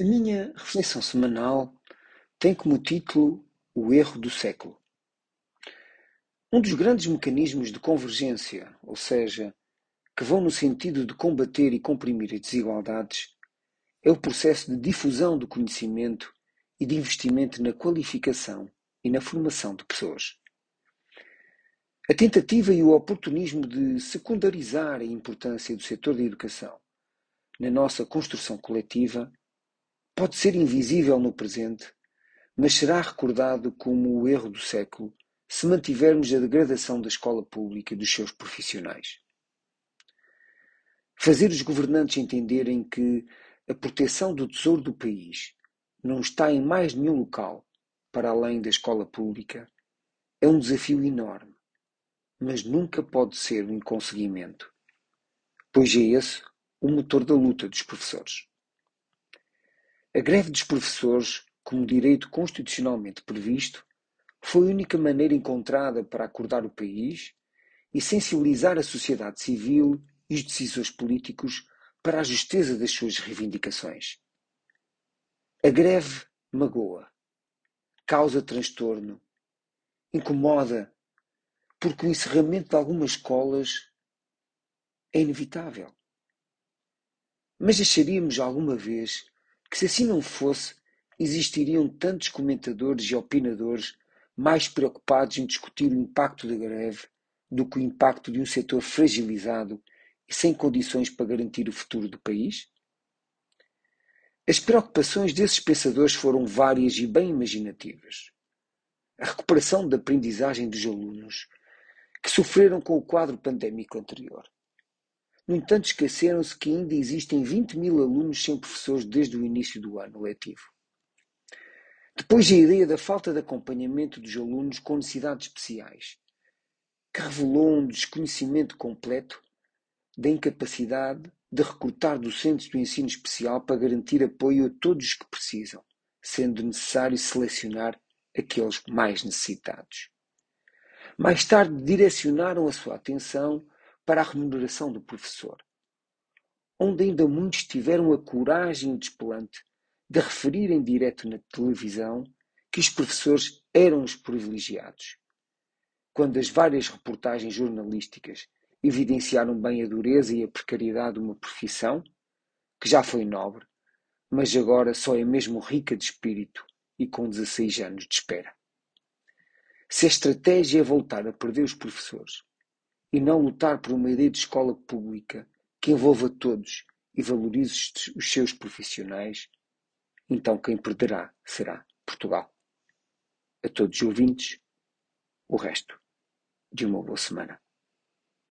A minha reflexão semanal tem como título O erro do século. Um dos grandes mecanismos de convergência, ou seja, que vão no sentido de combater e comprimir as desigualdades, é o processo de difusão do conhecimento e de investimento na qualificação e na formação de pessoas. A tentativa e o oportunismo de secundarizar a importância do setor da educação na nossa construção coletiva pode ser invisível no presente, mas será recordado como o erro do século se mantivermos a degradação da escola pública e dos seus profissionais. Fazer os governantes entenderem que a proteção do tesouro do país não está em mais nenhum local para além da escola pública é um desafio enorme, mas nunca pode ser um inconseguimento, pois é esse o motor da luta dos professores. A greve dos professores, como direito constitucionalmente previsto, foi a única maneira encontrada para acordar o país e sensibilizar a sociedade civil e os decisores políticos para a justeza das suas reivindicações. A greve magoa, causa transtorno, incomoda, porque o encerramento de algumas escolas é inevitável. Mas acharíamos alguma vez que, se assim não fosse, existiriam tantos comentadores e opinadores mais preocupados em discutir o impacto da greve do que o impacto de um setor fragilizado e sem condições para garantir o futuro do país? As preocupações desses pensadores foram várias e bem imaginativas. A recuperação da aprendizagem dos alunos que sofreram com o quadro pandémico anterior. No entanto, esqueceram-se que ainda existem 20 mil alunos sem professores desde o início do ano letivo. Depois a ideia da falta de acompanhamento dos alunos com necessidades especiais, que revelou um desconhecimento completo da incapacidade de recrutar docentes do ensino especial para garantir apoio a todos os que precisam, sendo necessário selecionar aqueles mais necessitados. Mais tarde direcionaram a sua atenção para a remuneração do professor, onde ainda muitos tiveram a coragem despelante de referir em direto na televisão que os professores eram os privilegiados. Quando as várias reportagens jornalísticas evidenciaram bem a dureza e a precariedade de uma profissão, que já foi nobre, mas agora só é mesmo rica de espírito e com 16 anos de espera. Se a estratégia é voltar a perder os professores e não lutar por uma ideia de escola pública que envolva todos e valorize os seus profissionais, então quem perderá será Portugal. A todos os ouvintes, o resto de uma boa semana.